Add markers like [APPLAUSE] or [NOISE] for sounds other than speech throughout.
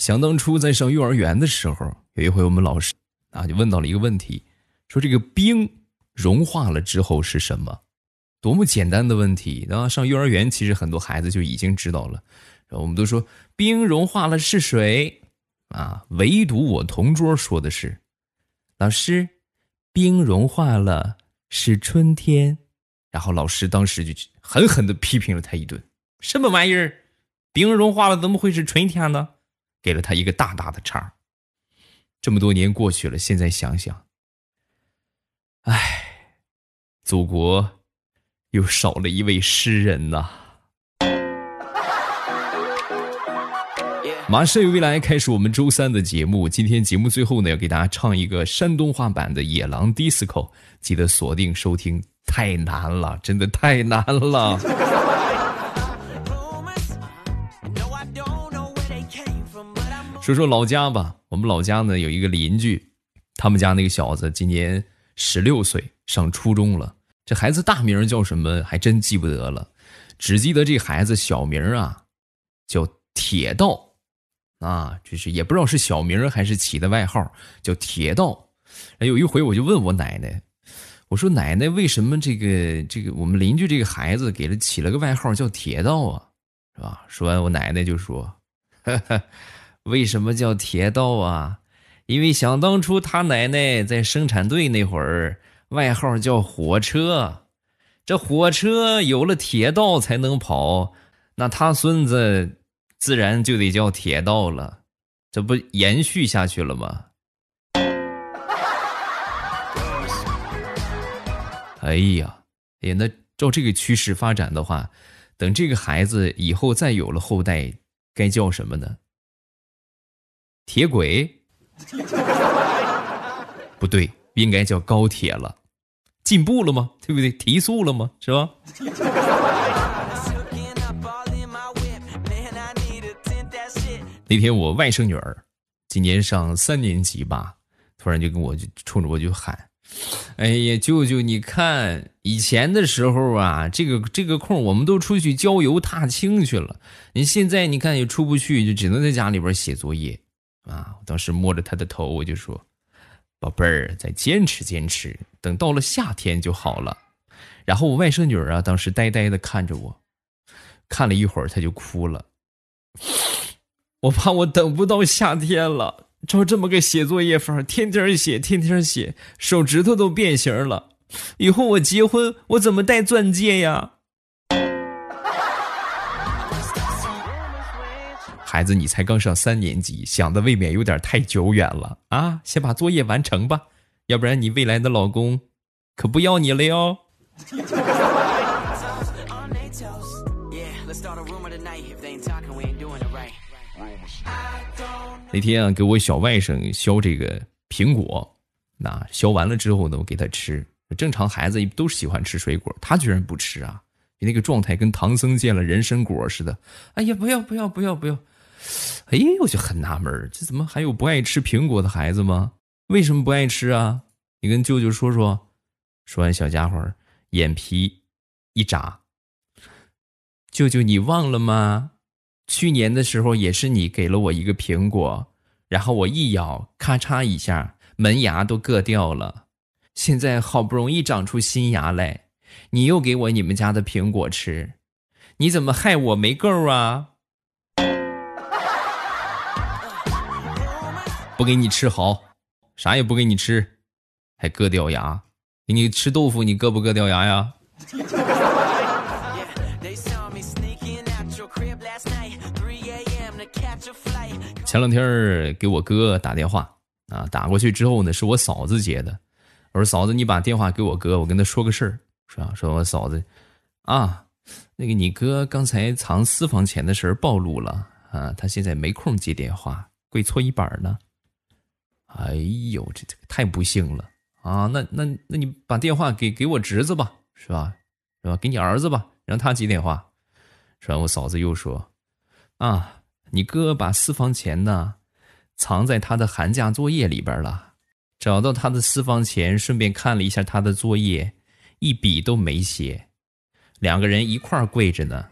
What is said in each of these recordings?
想当初在上幼儿园的时候，有一回我们老师啊就问到了一个问题，说这个冰融化了之后是什么？多么简单的问题啊！上幼儿园其实很多孩子就已经知道了，我们都说冰融化了是水啊，唯独我同桌说的是，老师，冰融化了是春天。然后老师当时就狠狠的批评了他一顿，什么玩意儿，冰融化了怎么会是春天呢？给了他一个大大的叉。这么多年过去了，现在想想，唉，祖国。又少了一位诗人呐！马上有未来开始我们周三的节目。今天节目最后呢，要给大家唱一个山东话版的《野狼 DISCO》，记得锁定收听。太难了，真的太难了。说说老家吧，我们老家呢有一个邻居，他们家那个小子今年十六岁，上初中了。这孩子大名叫什么？还真记不得了，只记得这孩子小名啊，叫铁道，啊，就是也不知道是小名还是起的外号，叫铁道。哎，有一回我就问我奶奶，我说奶奶，为什么这个这个我们邻居这个孩子给他起了个外号叫铁道啊？是吧？说完，我奶奶就说：“ [LAUGHS] 为什么叫铁道啊？因为想当初他奶奶在生产队那会儿。”外号叫火车，这火车有了铁道才能跑，那他孙子自然就得叫铁道了，这不延续下去了吗？哎呀，哎，那照这个趋势发展的话，等这个孩子以后再有了后代，该叫什么呢？铁轨？不对，应该叫高铁了。进步了吗？对不对？提速了吗？是吧？那天我外甥女儿今年上三年级吧，突然就跟我就冲着我就喊：“哎呀，舅舅，你看以前的时候啊，这个这个空我们都出去郊游踏青去了。你现在你看也出不去，就只能在家里边写作业啊。”我当时摸着她的头，我就说。宝贝儿，再坚持坚持，等到了夏天就好了。然后我外甥女儿啊，当时呆呆的看着我，看了一会儿，她就哭了。[LAUGHS] 我怕我等不到夏天了，照这么个写作业法，天天写，天天写，手指头都变形了。以后我结婚，我怎么戴钻戒呀？孩子，你才刚上三年级，想的未免有点太久远了啊！先把作业完成吧，要不然你未来的老公可不要你了哟。那天啊，给我小外甥削这个苹果，那削完了之后呢，我给他吃。正常孩子都喜欢吃水果，他居然不吃啊！你那个状态跟唐僧见了人参果似的。哎呀，不要不要不要不要！哎，我就很纳闷这怎么还有不爱吃苹果的孩子吗？为什么不爱吃啊？你跟舅舅说说。说完，小家伙眼皮一眨。舅舅，你忘了吗？去年的时候也是你给了我一个苹果，然后我一咬，咔嚓一下，门牙都硌掉了。现在好不容易长出新牙来，你又给我你们家的苹果吃，你怎么害我没够啊？不给你吃好，啥也不给你吃，还硌掉牙。给你吃豆腐，你硌不硌掉牙呀？前两天给我哥打电话啊，打过去之后呢，是我嫂子接的。我说嫂子，你把电话给我哥，我跟他说个事儿，说说我嫂子啊，那个你哥刚才藏私房钱的事儿暴露了啊，他现在没空接电话，跪搓衣板呢。哎呦，这这太不幸了啊！那那那你把电话给给我侄子吧，是吧？是吧？给你儿子吧，让他接电话。说完，我嫂子又说：“啊，你哥把私房钱呢藏在他的寒假作业里边了，找到他的私房钱，顺便看了一下他的作业，一笔都没写，两个人一块儿跪着呢。”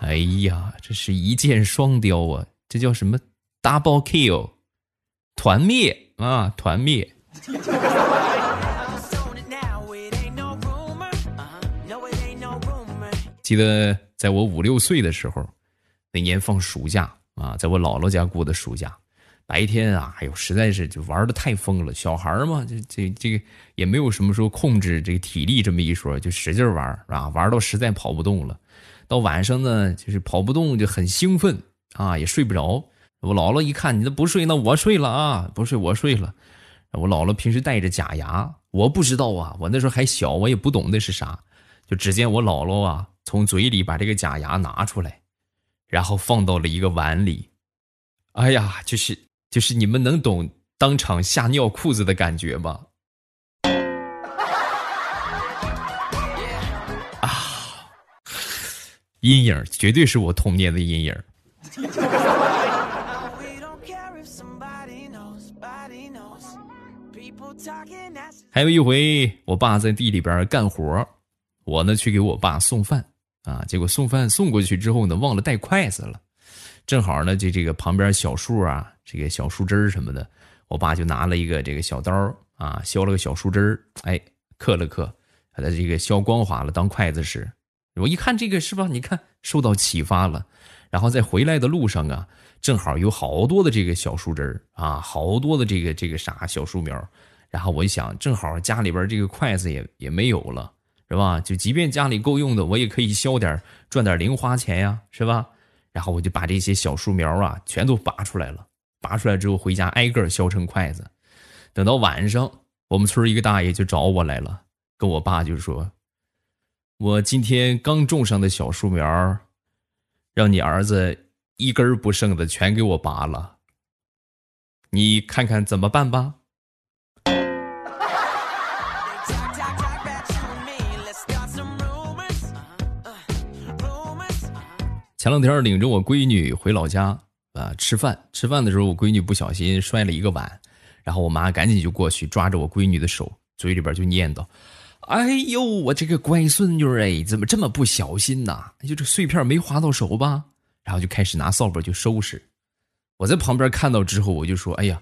哎呀，这是一箭双雕啊！这叫什么？Double kill，团灭啊！团灭。记得在我五六岁的时候，那年放暑假啊，在我姥姥家过的暑假。白天啊，哎呦，实在是就玩的太疯了。小孩嘛，这这这个也没有什么说控制这个体力这么一说，就使劲玩啊，玩到实在跑不动了。到晚上呢，就是跑不动就很兴奋啊，也睡不着。我姥姥一看你这不睡，那我睡了啊，不睡我睡了。我姥姥平时戴着假牙，我不知道啊，我那时候还小，我也不懂那是啥。就只见我姥姥啊，从嘴里把这个假牙拿出来，然后放到了一个碗里。哎呀，就是。就是你们能懂当场吓尿裤子的感觉吗？阴影绝对是我童年的阴影。还有一回，我爸在地里边干活，我呢去给我爸送饭啊，结果送饭送过去之后呢，忘了带筷子了。正好呢，就这个旁边小树啊，这个小树枝什么的，我爸就拿了一个这个小刀啊，削了个小树枝，哎，刻了刻，把它这个削光滑了当筷子使。我一看这个是吧？你看受到启发了，然后在回来的路上啊，正好有好多的这个小树枝儿啊，好多的这个这个啥小树苗，然后我一想，正好家里边这个筷子也也没有了，是吧？就即便家里够用的，我也可以削点赚点零花钱呀，是吧？然后我就把这些小树苗啊全都拔出来了，拔出来之后回家挨个削成筷子。等到晚上，我们村一个大爷就找我来了，跟我爸就说：“我今天刚种上的小树苗，让你儿子一根不剩的全给我拔了，你看看怎么办吧。”前两天领着我闺女回老家啊吃饭，吃饭的时候我闺女不小心摔了一个碗，然后我妈赶紧就过去抓着我闺女的手，嘴里边就念叨：“哎呦，我这个乖孙女哎，怎么这么不小心呐？就这碎片没划到手吧？”然后就开始拿扫把就收拾。我在旁边看到之后，我就说：“哎呀，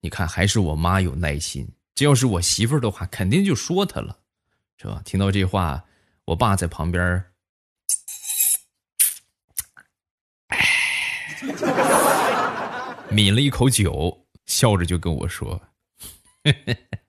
你看还是我妈有耐心，这要是我媳妇儿的话，肯定就说她了，是吧？”听到这话，我爸在旁边。抿了一口酒，笑着就跟我说：“ [LAUGHS]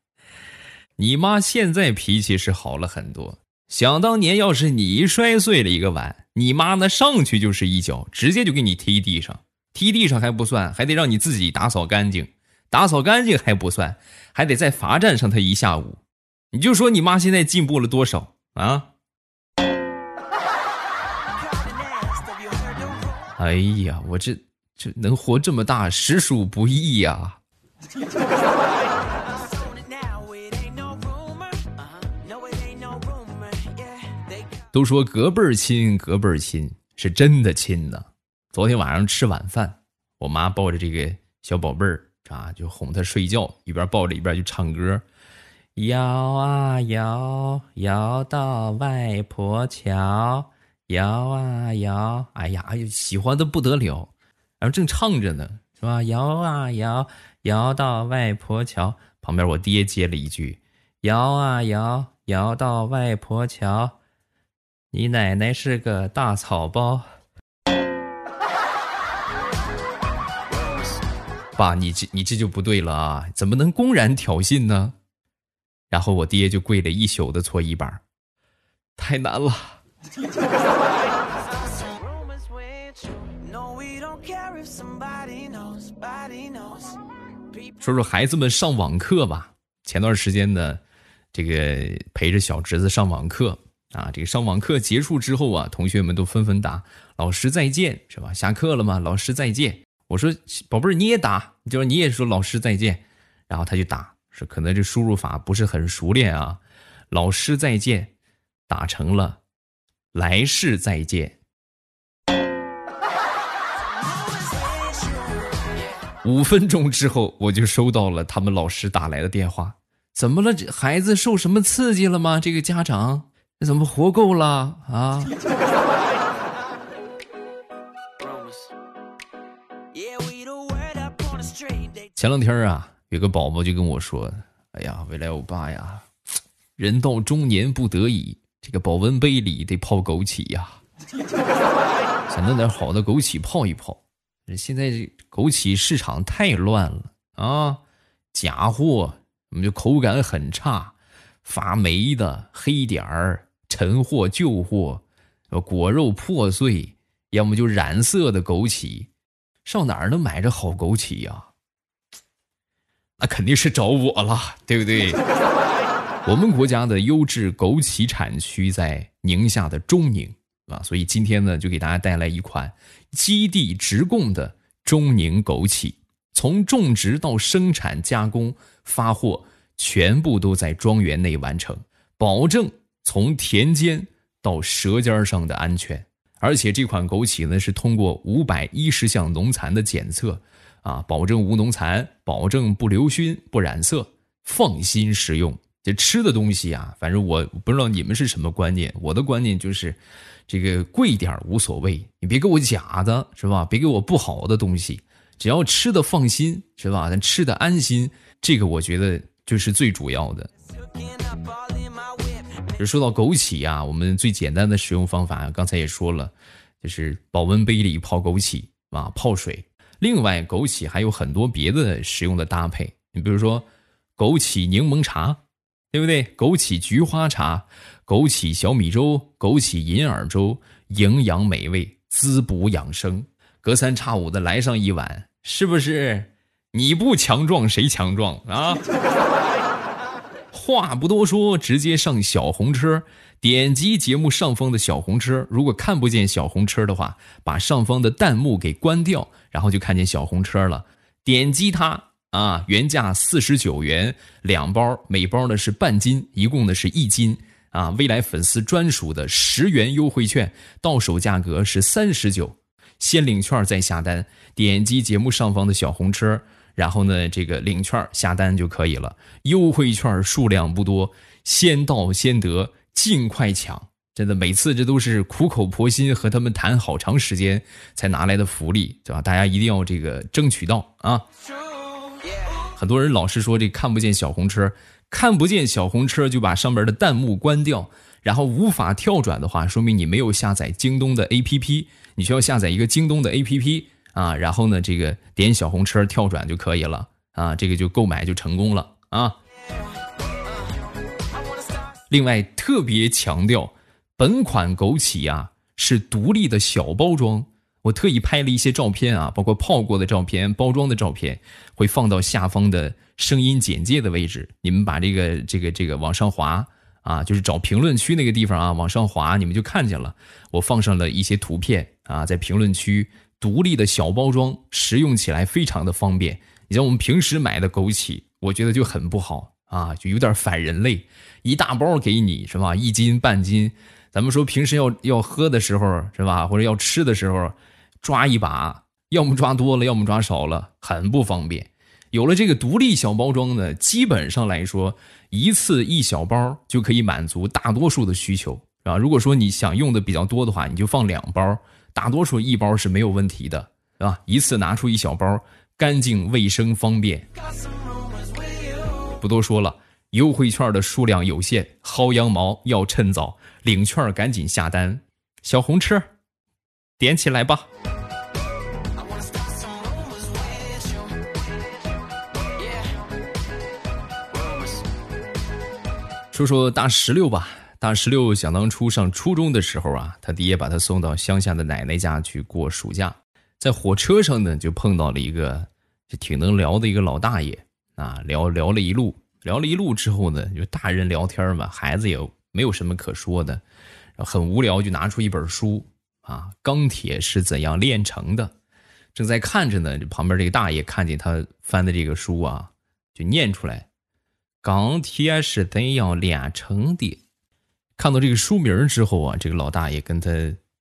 你妈现在脾气是好了很多。想当年，要是你摔碎了一个碗，你妈那上去就是一脚，直接就给你踢地上。踢地上还不算，还得让你自己打扫干净。打扫干净还不算，还得再罚站上他一下午。你就说你妈现在进步了多少啊？”哎呀，我这这能活这么大，实属不易呀！都说隔辈儿亲，隔辈儿亲是真的亲呐。昨天晚上吃晚饭，我妈抱着这个小宝贝儿啊，就哄他睡觉，一边抱着一边就唱歌：“摇啊摇，摇到外婆桥。”摇啊摇，哎呀，哎呦，喜欢的不得了，然后正唱着呢，是吧？摇啊摇，摇到外婆桥旁边，我爹接了一句：“摇啊摇，摇到外婆桥，你奶奶是个大草包。”爸，你这你这就不对了啊！怎么能公然挑衅呢？然后我爹就跪了一宿的搓衣板，太难了。说说孩子们上网课吧。前段时间呢，这个陪着小侄子上网课啊。这个上网课结束之后啊，同学们都纷纷打“老师再见”，是吧？下课了吗？老师再见。我说宝贝儿，你也打，就说你也说老师再见。然后他就打，说可能这输入法不是很熟练啊。老师再见，打成了。来世再见。五分钟之后，我就收到了他们老师打来的电话。怎么了？这孩子受什么刺激了吗？这个家长，你怎么活够了？啊？前两天啊有个宝宝就跟我说哎呀未来欧巴呀人到中年不得已这个保温杯里得泡枸杞呀。[LAUGHS] 想弄点好的枸杞泡一泡。现在这枸杞市场太乱了啊假货我们就口感很差发霉的黑点儿陈货、旧货，果肉破碎，要么就染色的枸杞。”上哪儿能买着好枸杞呀？那肯定是找我了，对不对？[LAUGHS] 我们国家的优质枸杞产区在宁夏的中宁啊，所以今天呢，就给大家带来一款基地直供的中宁枸杞，从种植到生产、加工、发货，全部都在庄园内完成，保证从田间到舌尖上的安全。而且这款枸杞呢，是通过五百一十项农残的检测，啊，保证无农残，保证不留熏、不染色，放心食用。这吃的东西啊，反正我不知道你们是什么观念，我的观念就是，这个贵点无所谓，你别给我假的，是吧？别给我不好的东西，只要吃的放心，是吧？咱吃的安心，这个我觉得就是最主要的。就说到枸杞啊，我们最简单的使用方法，刚才也说了，就是保温杯里泡枸杞啊，泡水。另外，枸杞还有很多别的食用的搭配，你比如说枸杞柠檬茶，对不对？枸杞菊花茶、枸杞小米粥、枸杞银耳粥，营养美味，滋补养生，隔三差五的来上一碗，是不是？你不强壮谁强壮啊？话不多说，直接上小红车，点击节目上方的小红车。如果看不见小红车的话，把上方的弹幕给关掉，然后就看见小红车了。点击它啊，原价四十九元两包，每包呢是半斤，一共呢是一斤啊。未来粉丝专属的十元优惠券，到手价格是三十九，先领券再下单。点击节目上方的小红车。然后呢，这个领券下单就可以了。优惠券数量不多，先到先得，尽快抢！真的，每次这都是苦口婆心和他们谈好长时间才拿来的福利，对吧？大家一定要这个争取到啊！很多人老是说这看不见小红车，看不见小红车就把上面的弹幕关掉，然后无法跳转的话，说明你没有下载京东的 APP，你需要下载一个京东的 APP。啊，然后呢，这个点小红车跳转就可以了啊，这个就购买就成功了啊。另外特别强调，本款枸杞呀是独立的小包装，我特意拍了一些照片啊，包括泡过的照片、包装的照片，会放到下方的声音简介的位置，你们把这个这个这个往上滑啊，就是找评论区那个地方啊，往上滑，你们就看见了，我放上了一些图片啊，在评论区。独立的小包装，食用起来非常的方便。你像我们平时买的枸杞，我觉得就很不好啊，就有点反人类。一大包给你是吧？一斤半斤，咱们说平时要要喝的时候是吧？或者要吃的时候，抓一把，要么抓多了，要么抓少了，很不方便。有了这个独立小包装呢，基本上来说，一次一小包就可以满足大多数的需求啊。如果说你想用的比较多的话，你就放两包。大多数一包是没有问题的，是吧？一次拿出一小包，干净卫生方便。不多说了，优惠券的数量有限，薅羊毛要趁早，领券赶紧下单。小红车，点起来吧。说说大石榴吧。大石榴想当初上初中的时候啊，他爹把他送到乡下的奶奶家去过暑假，在火车上呢就碰到了一个就挺能聊的一个老大爷啊，聊聊了一路，聊了一路之后呢，就大人聊天嘛，孩子也没有什么可说的，很无聊，就拿出一本书啊，《钢铁是怎样炼成的》，正在看着呢，旁边这个大爷看见他翻的这个书啊，就念出来：“钢铁是怎样炼成的？”看到这个书名之后啊，这个老大爷跟他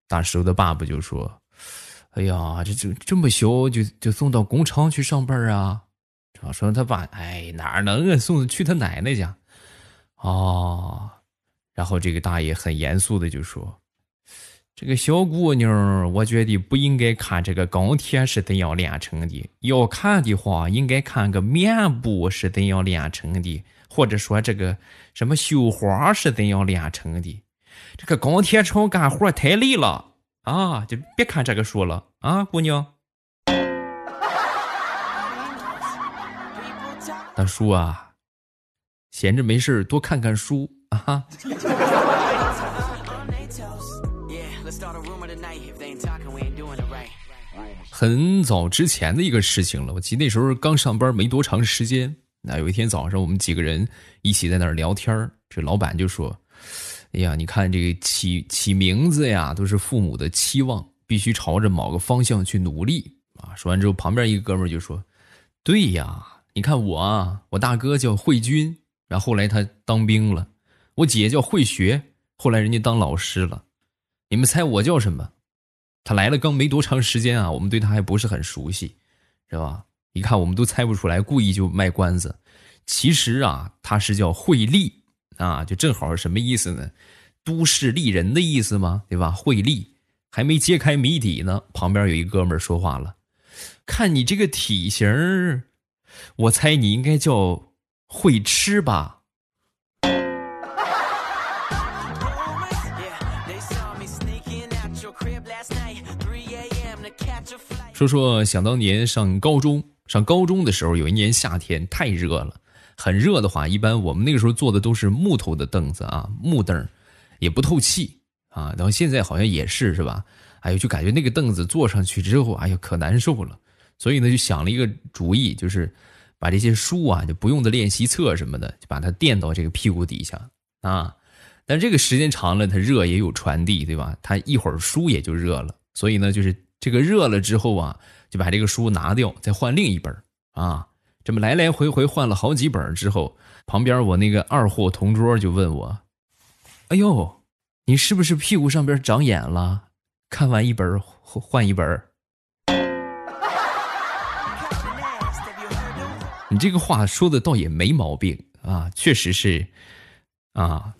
大石头的爸爸就说：“哎呀，这这这么小就就送到工厂去上班啊？”说他爸：“哎，哪能啊，送去他奶奶家。”哦，然后这个大爷很严肃的就说：“这个小姑娘，我觉得不应该看这个钢铁是怎样炼成的，要看的话，应该看个棉布是怎样炼成的，或者说这个什么绣花是怎样炼成的。这个钢铁厂干活太累了啊，就别看这个书了啊，姑娘。大叔啊，闲着没事多看看书啊。很早之前的一个事情了，我记得那时候刚上班没多长时间。那有一天早上，我们几个人一起在那儿聊天这老板就说：“哎呀，你看这个起起名字呀，都是父母的期望，必须朝着某个方向去努力啊。”说完之后，旁边一个哥们就说：“对呀，你看我啊，我大哥叫慧军，然后后来他当兵了；我姐叫慧学，后来人家当老师了。你们猜我叫什么？”他来了刚没多长时间啊，我们对他还不是很熟悉，是吧？一看我们都猜不出来，故意就卖关子。其实啊，他是叫惠利啊，就正好什么意思呢？都市丽人的意思吗？对吧？惠利还没揭开谜底呢，旁边有一哥们说话了：“看你这个体型我猜你应该叫会吃吧。”说说想当年上高中，上高中的时候，有一年夏天太热了，很热的话，一般我们那个时候坐的都是木头的凳子啊，木凳，也不透气啊。然后现在好像也是是吧？[LAUGHS] 哎呦，就感觉那个凳子坐上去之后，哎呀，可难受了。所以呢，就想了一个主意，就是把这些书啊，就不用的练习册什么的，就把它垫到这个屁股底下啊。但这个时间长了，它热也有传递，对吧？它一会儿书也就热了。所以呢，就是。这个热了之后啊，就把这个书拿掉，再换另一本啊。这么来来回回换了好几本之后，旁边我那个二货同桌就问我：“哎呦，你是不是屁股上边长眼了？看完一本换一本？”你这个话说的倒也没毛病啊，确实是啊。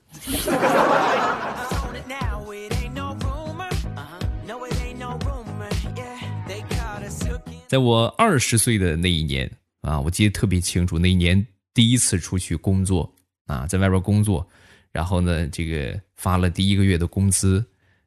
在我二十岁的那一年啊，我记得特别清楚。那一年第一次出去工作啊，在外边工作，然后呢，这个发了第一个月的工资，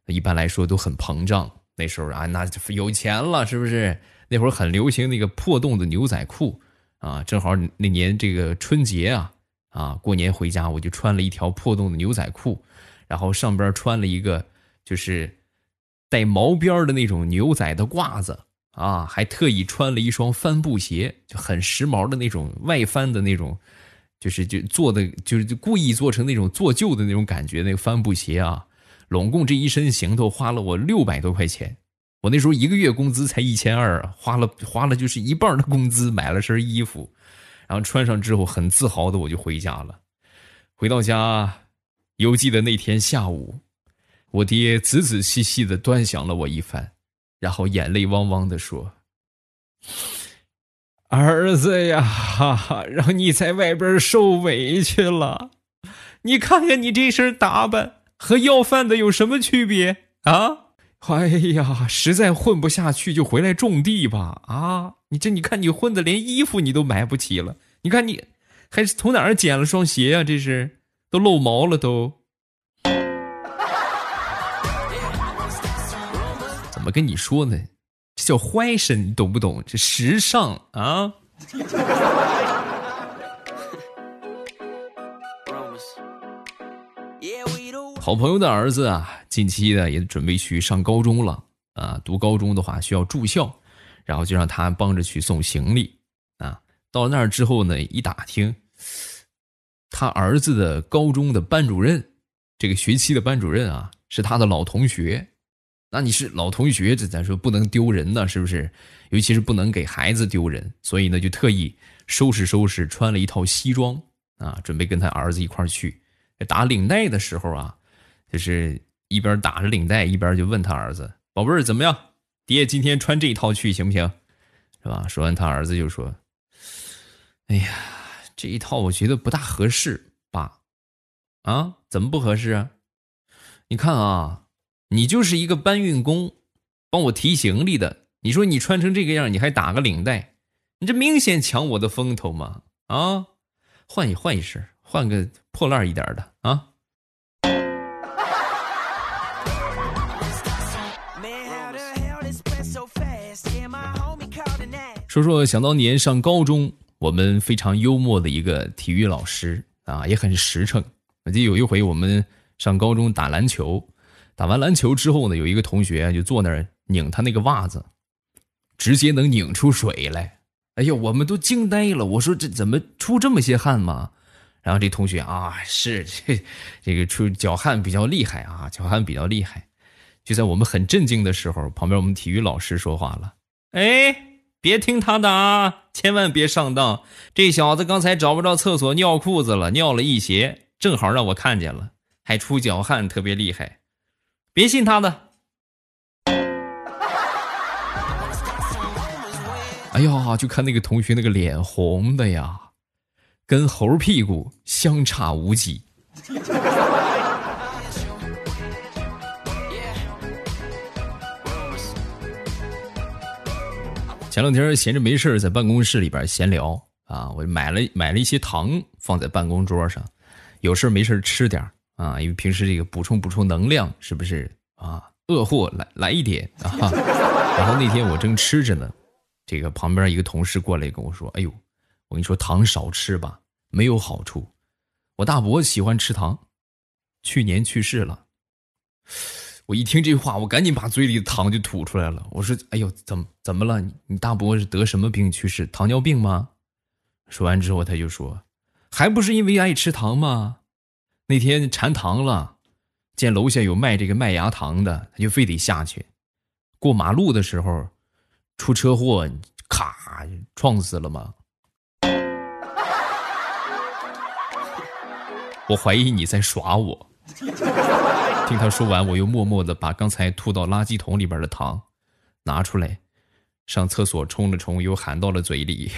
一般来说都很膨胀。那时候啊，那有钱了，是不是？那会儿很流行那个破洞的牛仔裤啊，正好那年这个春节啊，啊，过年回家我就穿了一条破洞的牛仔裤，然后上边穿了一个就是带毛边的那种牛仔的褂子。啊，还特意穿了一双帆布鞋，就很时髦的那种外翻的那种，就是就做的就是就故意做成那种做旧的那种感觉那个帆布鞋啊。拢共这一身行头花了我六百多块钱，我那时候一个月工资才一千二啊，花了花了就是一半的工资买了身衣服，然后穿上之后很自豪的我就回家了。回到家，犹记得那天下午，我爹仔仔细细的端详了我一番。然后眼泪汪汪的说：“儿子呀，哈哈让你在外边受委屈了。你看看你这身打扮，和要饭的有什么区别啊？哎呀，实在混不下去就回来种地吧。啊，你这你看你混的连衣服你都买不起了。你看你还是从哪儿捡了双鞋呀？这是都露毛了都。”怎么跟你说呢？这叫坏身，你懂不懂？这时尚啊！好朋友的儿子啊，近期呢也准备去上高中了啊。读高中的话需要住校，然后就让他帮着去送行李啊。到那儿之后呢，一打听，他儿子的高中的班主任，这个学期的班主任啊，是他的老同学。那你是老同学，这咱说不能丢人呢，是不是？尤其是不能给孩子丢人，所以呢，就特意收拾收拾，穿了一套西装啊，准备跟他儿子一块儿去打领带的时候啊，就是一边打着领带，一边就问他儿子：“宝贝儿，怎么样？爹今天穿这一套去行不行？是吧？”说完，他儿子就说：“哎呀，这一套我觉得不大合适，爸。啊，怎么不合适啊？你看啊。”你就是一个搬运工，帮我提行李的。你说你穿成这个样，你还打个领带，你这明显抢我的风头嘛！啊，换一换一身，换个破烂一点的啊。说说想当年上高中，我们非常幽默的一个体育老师啊，也很实诚。我记得有一回我们上高中打篮球，打完篮球之后呢，有一个同学就坐那儿拧他那个袜子，直接能拧出水来。哎呦，我们都惊呆了。我说这怎么出这么些汗吗？然后这同学啊，是这这个出脚汗比较厉害啊，脚汗比较厉害。就在我们很震惊的时候，旁边我们体育老师说话了：“哎。”别听他的啊，千万别上当！这小子刚才找不着厕所尿裤子了，尿了一鞋，正好让我看见了，还出脚汗，特别厉害。别信他的！哎呀，就看那个同学那个脸红的呀，跟猴屁股相差无几。前两天闲着没事在办公室里边闲聊啊，我买了买了一些糖放在办公桌上，有事没事吃点啊，因为平时这个补充补充能量，是不是啊？饿货来来一点啊！然后那天我正吃着呢，这个旁边一个同事过来跟我说：“哎呦，我跟你说糖少吃吧，没有好处。我大伯喜欢吃糖，去年去世了。”我一听这话，我赶紧把嘴里的糖就吐出来了。我说：“哎呦，怎么怎么了？你你大伯是得什么病去世？糖尿病吗？”说完之后，他就说：“还不是因为爱吃糖吗？那天馋糖了，见楼下有卖这个麦芽糖的，他就非得下去。过马路的时候出车祸，咔撞死了吗？我怀疑你在耍我。”听他说完，我又默默的把刚才吐到垃圾桶里边的糖拿出来，上厕所冲了冲，又含到了嘴里。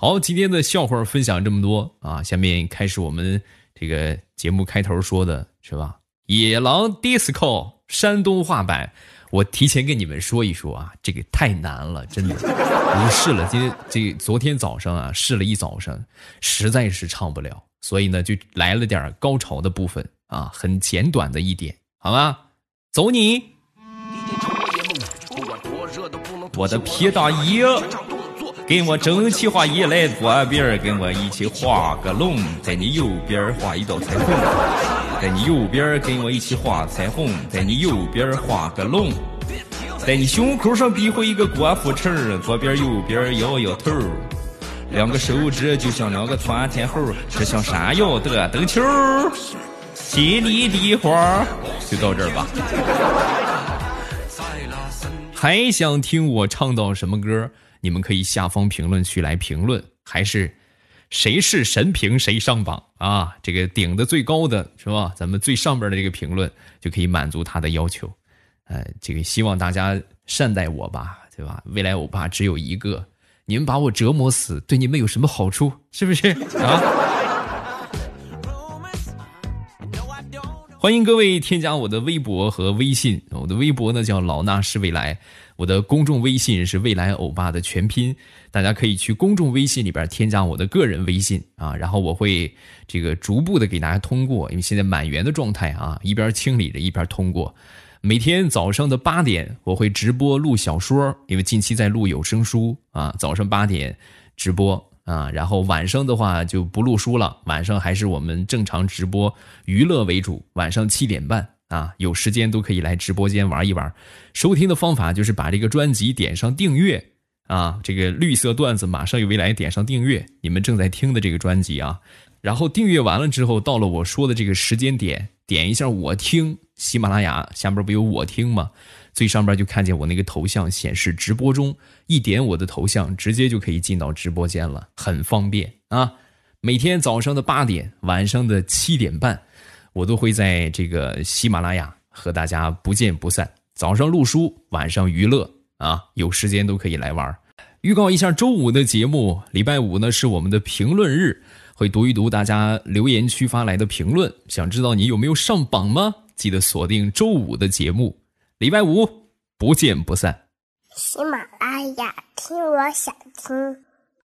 好，今天的笑话分享这么多啊，下面开始我们这个节目开头说的是吧？野狼 disco 山东话版。我提前跟你们说一说啊，这个太难了，真的。我试了，今天这昨天早上啊，试了一早上，实在是唱不了，所以呢，就来了点高潮的部分啊，很简短的一点，好吗？走你！我的皮大衣，跟我整齐划一来左边，跟我一起画个龙，在你右边画一道彩虹。在你右边跟我一起画彩虹，在你右边画个龙，在你胸口上比划一个郭富城，左边右边摇摇头，两个手指就像两个窜天猴，这像山摇的灯球。心里的话就到这儿吧。还想听我唱到什么歌？你们可以下方评论区来评论，还是？谁是神评谁上榜啊？这个顶的最高的是吧？咱们最上边的这个评论就可以满足他的要求。呃，这个希望大家善待我吧，对吧？未来欧巴只有一个，你们把我折磨死，对你们有什么好处？是不是 [LAUGHS] 啊？欢迎各位添加我的微博和微信，我的微博呢叫老衲是未来，我的公众微信是未来欧巴的全拼，大家可以去公众微信里边添加我的个人微信啊，然后我会这个逐步的给大家通过，因为现在满员的状态啊，一边清理着一边通过。每天早上的八点我会直播录小说，因为近期在录有声书啊，早上八点直播。啊，然后晚上的话就不录书了，晚上还是我们正常直播娱乐为主。晚上七点半啊，有时间都可以来直播间玩一玩。收听的方法就是把这个专辑点上订阅啊，这个绿色段子马上有未来点上订阅，你们正在听的这个专辑啊。然后订阅完了之后，到了我说的这个时间点，点一下我听喜马拉雅下边不有我听吗？最上边就看见我那个头像显示直播中，一点我的头像，直接就可以进到直播间了，很方便啊！每天早上的八点，晚上的七点半，我都会在这个喜马拉雅和大家不见不散。早上录书晚上娱乐啊有时间都可以来玩儿。预告一下周五的节目礼拜五呢是我们的评论日会读一读大家留言区发来的评论想知道你有没有上榜吗？记得锁定周五的节目。礼拜五不见不散。喜马拉雅听我想听。